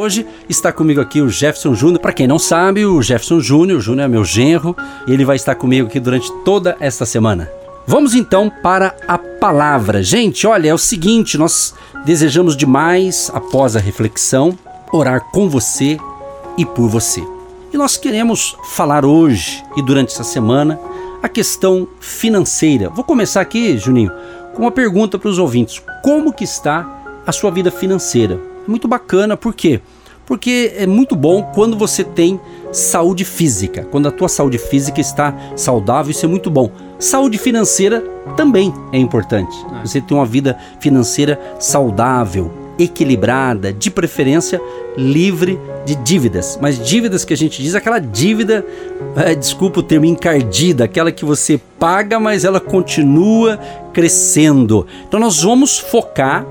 Hoje está comigo aqui o Jefferson Júnior. Para quem não sabe, o Jefferson Júnior, o Júnior é meu genro, ele vai estar comigo aqui durante toda esta semana. Vamos então para a palavra. Gente, olha, é o seguinte, nós desejamos demais, após a reflexão, orar com você e por você. E nós queremos falar hoje e durante essa semana a questão financeira. Vou começar aqui, Juninho, com uma pergunta para os ouvintes. Como que está a sua vida financeira? muito bacana, por quê? Porque é muito bom quando você tem saúde física, quando a tua saúde física está saudável, isso é muito bom. Saúde financeira também é importante. É. Você ter uma vida financeira saudável, equilibrada, de preferência livre de dívidas. Mas dívidas que a gente diz, aquela dívida, é, desculpa o termo, encardida, aquela que você paga, mas ela continua crescendo. Então nós vamos focar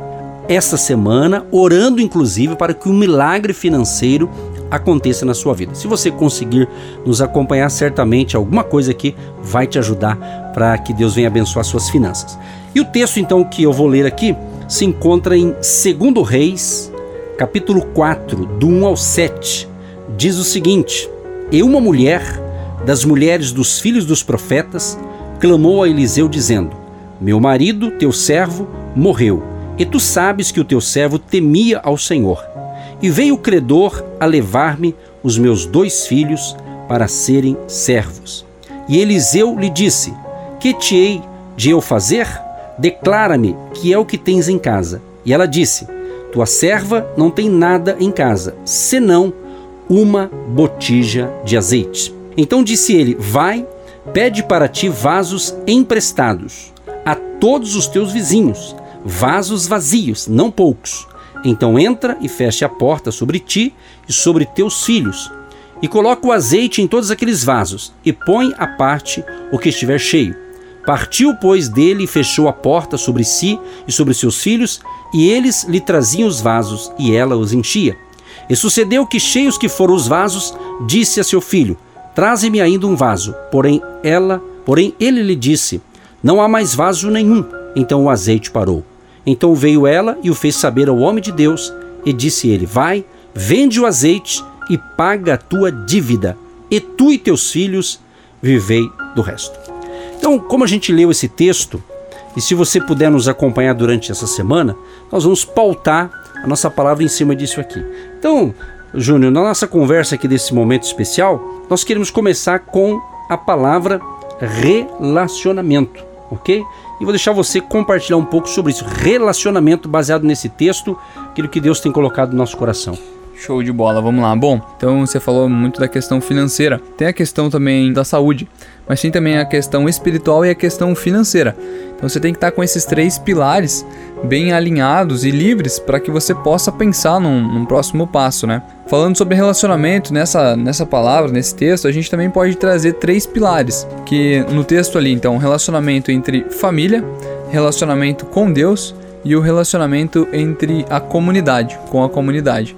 esta semana, orando inclusive para que um milagre financeiro aconteça na sua vida. Se você conseguir nos acompanhar, certamente alguma coisa aqui vai te ajudar para que Deus venha abençoar suas finanças. E o texto então que eu vou ler aqui se encontra em 2 Reis, capítulo 4, do 1 ao 7. Diz o seguinte: E uma mulher das mulheres dos filhos dos profetas clamou a Eliseu dizendo: Meu marido, teu servo, morreu e tu sabes que o teu servo temia ao Senhor. E veio o credor a levar-me os meus dois filhos para serem servos. E Eliseu lhe disse: Que te hei de eu fazer? Declara-me que é o que tens em casa. E ela disse: Tua serva não tem nada em casa, senão uma botija de azeite. Então disse ele: Vai, pede para ti vasos emprestados a todos os teus vizinhos vasos vazios, não poucos. Então entra e feche a porta sobre ti e sobre teus filhos, e coloca o azeite em todos aqueles vasos, e põe à parte o que estiver cheio. Partiu, pois, dele e fechou a porta sobre si e sobre seus filhos, e eles lhe traziam os vasos, e ela os enchia. E sucedeu que, cheios que foram os vasos, disse a seu filho: Traze-me ainda um vaso. Porém, ela, porém ele lhe disse: Não há mais vaso nenhum. Então o azeite parou. Então veio ela e o fez saber ao homem de Deus, e disse ele: Vai, vende o azeite e paga a tua dívida, e tu e teus filhos vivei do resto. Então, como a gente leu esse texto, e se você puder nos acompanhar durante essa semana, nós vamos pautar a nossa palavra em cima disso aqui. Então, Júnior, na nossa conversa aqui desse momento especial, nós queremos começar com a palavra relacionamento, ok? E vou deixar você compartilhar um pouco sobre isso. Relacionamento baseado nesse texto, aquilo que Deus tem colocado no nosso coração. Show de bola, vamos lá. Bom, então você falou muito da questão financeira. Tem a questão também da saúde, mas tem também a questão espiritual e a questão financeira. Então você tem que estar com esses três pilares bem alinhados e livres para que você possa pensar num, num, próximo passo, né? Falando sobre relacionamento, nessa, nessa palavra, nesse texto, a gente também pode trazer três pilares. Que no texto ali, então, relacionamento entre família, relacionamento com Deus e o relacionamento entre a comunidade, com a comunidade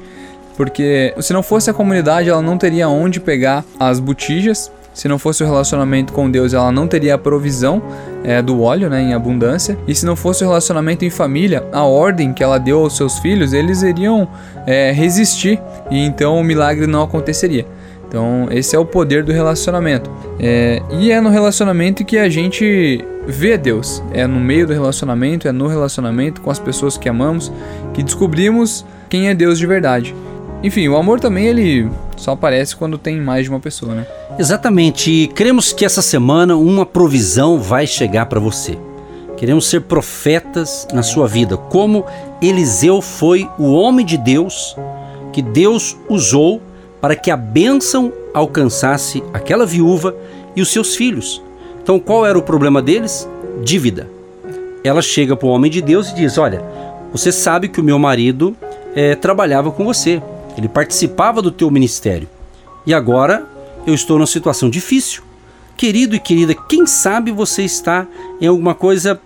porque se não fosse a comunidade, ela não teria onde pegar as botijas. Se não fosse o relacionamento com Deus, ela não teria a provisão é, do óleo né, em abundância. E se não fosse o relacionamento em família, a ordem que ela deu aos seus filhos, eles iriam é, resistir e então o milagre não aconteceria. Então, esse é o poder do relacionamento. É, e é no relacionamento que a gente vê Deus. É no meio do relacionamento, é no relacionamento com as pessoas que amamos que descobrimos quem é Deus de verdade. Enfim, o amor também ele só aparece quando tem mais de uma pessoa, né? Exatamente. E cremos que essa semana uma provisão vai chegar para você. Queremos ser profetas na sua vida, como Eliseu foi o homem de Deus que Deus usou para que a bênção alcançasse aquela viúva e os seus filhos. Então, qual era o problema deles? Dívida. Ela chega para o homem de Deus e diz: Olha, você sabe que o meu marido é, trabalhava com você, ele participava do teu ministério. E agora eu estou numa situação difícil. Querido e querida, quem sabe você está em alguma coisa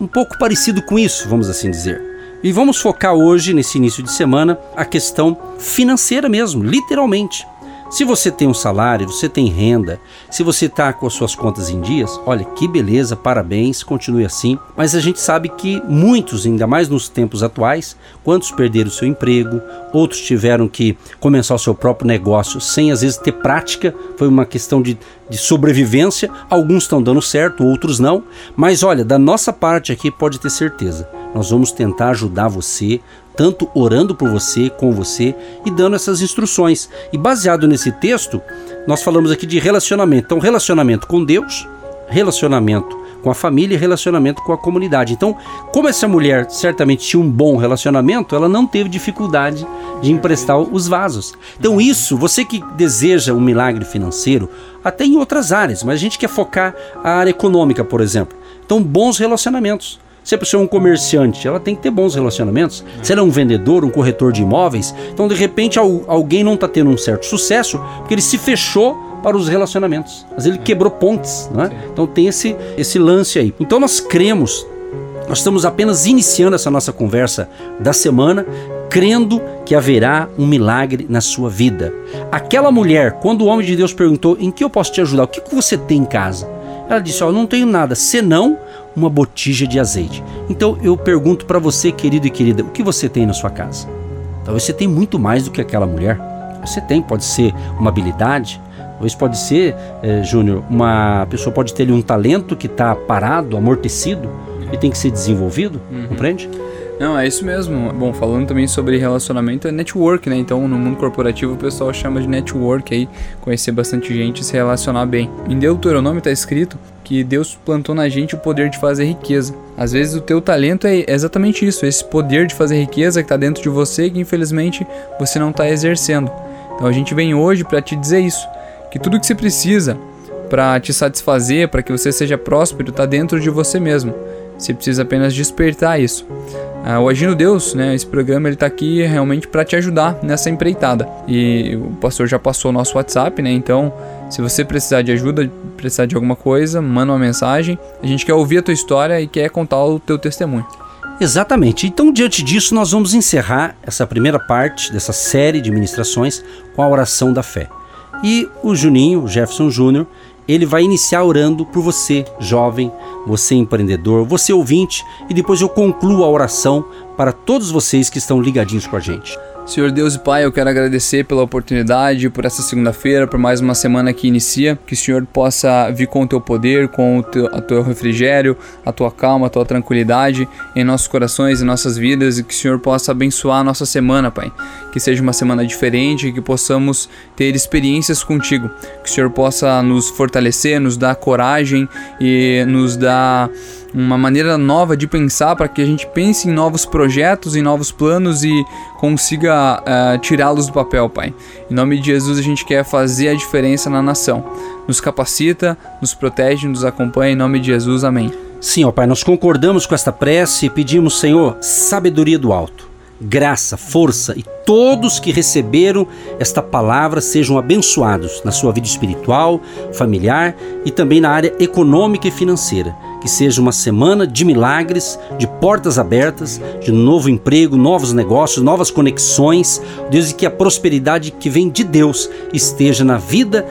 um pouco parecido com isso, vamos assim dizer. E vamos focar hoje, nesse início de semana, a questão financeira mesmo, literalmente. Se você tem um salário, você tem renda, se você está com as suas contas em dias, olha que beleza, parabéns, continue assim. Mas a gente sabe que muitos, ainda mais nos tempos atuais, quantos perderam seu emprego, outros tiveram que começar o seu próprio negócio sem às vezes ter prática, foi uma questão de, de sobrevivência. Alguns estão dando certo, outros não. Mas olha, da nossa parte aqui pode ter certeza, nós vamos tentar ajudar você tanto orando por você, com você e dando essas instruções. E baseado nesse texto, nós falamos aqui de relacionamento. Então, relacionamento com Deus, relacionamento com a família e relacionamento com a comunidade. Então, como essa mulher certamente tinha um bom relacionamento, ela não teve dificuldade de emprestar os vasos. Então, isso, você que deseja um milagre financeiro, até em outras áreas, mas a gente quer focar a área econômica, por exemplo. Então, bons relacionamentos. Se a pessoa é um comerciante, ela tem que ter bons relacionamentos. Se ela é um vendedor, um corretor de imóveis, então de repente alguém não está tendo um certo sucesso porque ele se fechou para os relacionamentos. Mas ele quebrou pontes, não é? Então tem esse, esse lance aí. Então nós cremos, nós estamos apenas iniciando essa nossa conversa da semana, crendo que haverá um milagre na sua vida. Aquela mulher, quando o homem de Deus perguntou em que eu posso te ajudar, o que, que você tem em casa? Ela disse: Ó, oh, não tenho nada, senão uma botija de azeite. Então eu pergunto para você, querido e querida, o que você tem na sua casa? Talvez você tenha muito mais do que aquela mulher. Você tem, pode ser uma habilidade, talvez pode ser, é, Júnior, uma pessoa pode ter um talento que está parado, amortecido e tem que ser desenvolvido, uhum. compreende? Não, é isso mesmo. Bom, falando também sobre relacionamento, é network, né? Então, no mundo corporativo, o pessoal chama de network aí, conhecer bastante gente e se relacionar bem. Em Deuteronômio está escrito que Deus plantou na gente o poder de fazer riqueza. Às vezes o teu talento é exatamente isso, esse poder de fazer riqueza que está dentro de você que infelizmente você não está exercendo. Então a gente vem hoje para te dizer isso, que tudo que você precisa para te satisfazer, para que você seja próspero, está dentro de você mesmo. Você precisa apenas despertar isso. Ah, o Agindo Deus, né, esse programa ele está aqui realmente para te ajudar nessa empreitada. E o pastor já passou o nosso WhatsApp, né? Então, se você precisar de ajuda, precisar de alguma coisa, manda uma mensagem. A gente quer ouvir a tua história e quer contar o teu testemunho. Exatamente. Então, diante disso, nós vamos encerrar essa primeira parte dessa série de ministrações com a oração da fé. E o Juninho, o Jefferson Júnior, ele vai iniciar orando por você, jovem, você empreendedor, você ouvinte, e depois eu concluo a oração para todos vocês que estão ligadinhos com a gente. Senhor Deus e Pai, eu quero agradecer pela oportunidade, por essa segunda-feira, por mais uma semana que inicia. Que o Senhor possa vir com o teu poder, com o teu, a teu refrigério, a tua calma, a tua tranquilidade em nossos corações e nossas vidas e que o Senhor possa abençoar a nossa semana, Pai. Que seja uma semana diferente, que possamos ter experiências contigo. Que o Senhor possa nos fortalecer, nos dar coragem e nos dar uma maneira nova de pensar para que a gente pense em novos projetos, em novos planos e consiga uh, tirá-los do papel, Pai. Em nome de Jesus, a gente quer fazer a diferença na nação. Nos capacita, nos protege, nos acompanha. Em nome de Jesus, amém. Sim, ó Pai, nós concordamos com esta prece e pedimos, Senhor, sabedoria do alto graça, força e todos que receberam esta palavra sejam abençoados na sua vida espiritual, familiar e também na área econômica e financeira. Que seja uma semana de milagres, de portas abertas, de novo emprego, novos negócios, novas conexões. Deus, e que a prosperidade que vem de Deus esteja na vida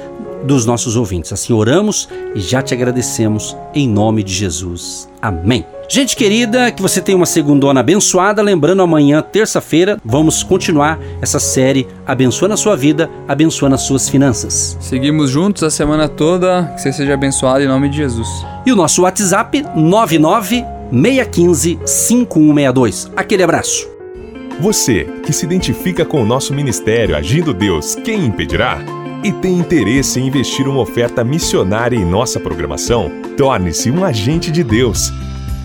dos nossos ouvintes. Assim oramos e já te agradecemos em nome de Jesus. Amém. Gente querida, que você tenha uma segundona abençoada. Lembrando, amanhã, terça-feira, vamos continuar essa série Abençoando a Sua Vida, Abençoando as Suas Finanças. Seguimos juntos a semana toda. Que você seja abençoado em nome de Jesus. E o nosso WhatsApp, 99 615 5162. Aquele abraço. Você que se identifica com o nosso ministério Agindo Deus, quem impedirá? e tem interesse em investir uma oferta missionária em nossa programação, torne-se um agente de Deus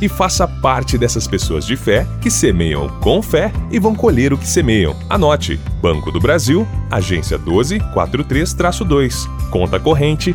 e faça parte dessas pessoas de fé que semeiam com fé e vão colher o que semeiam. Anote: Banco do Brasil, agência 1243-2, conta corrente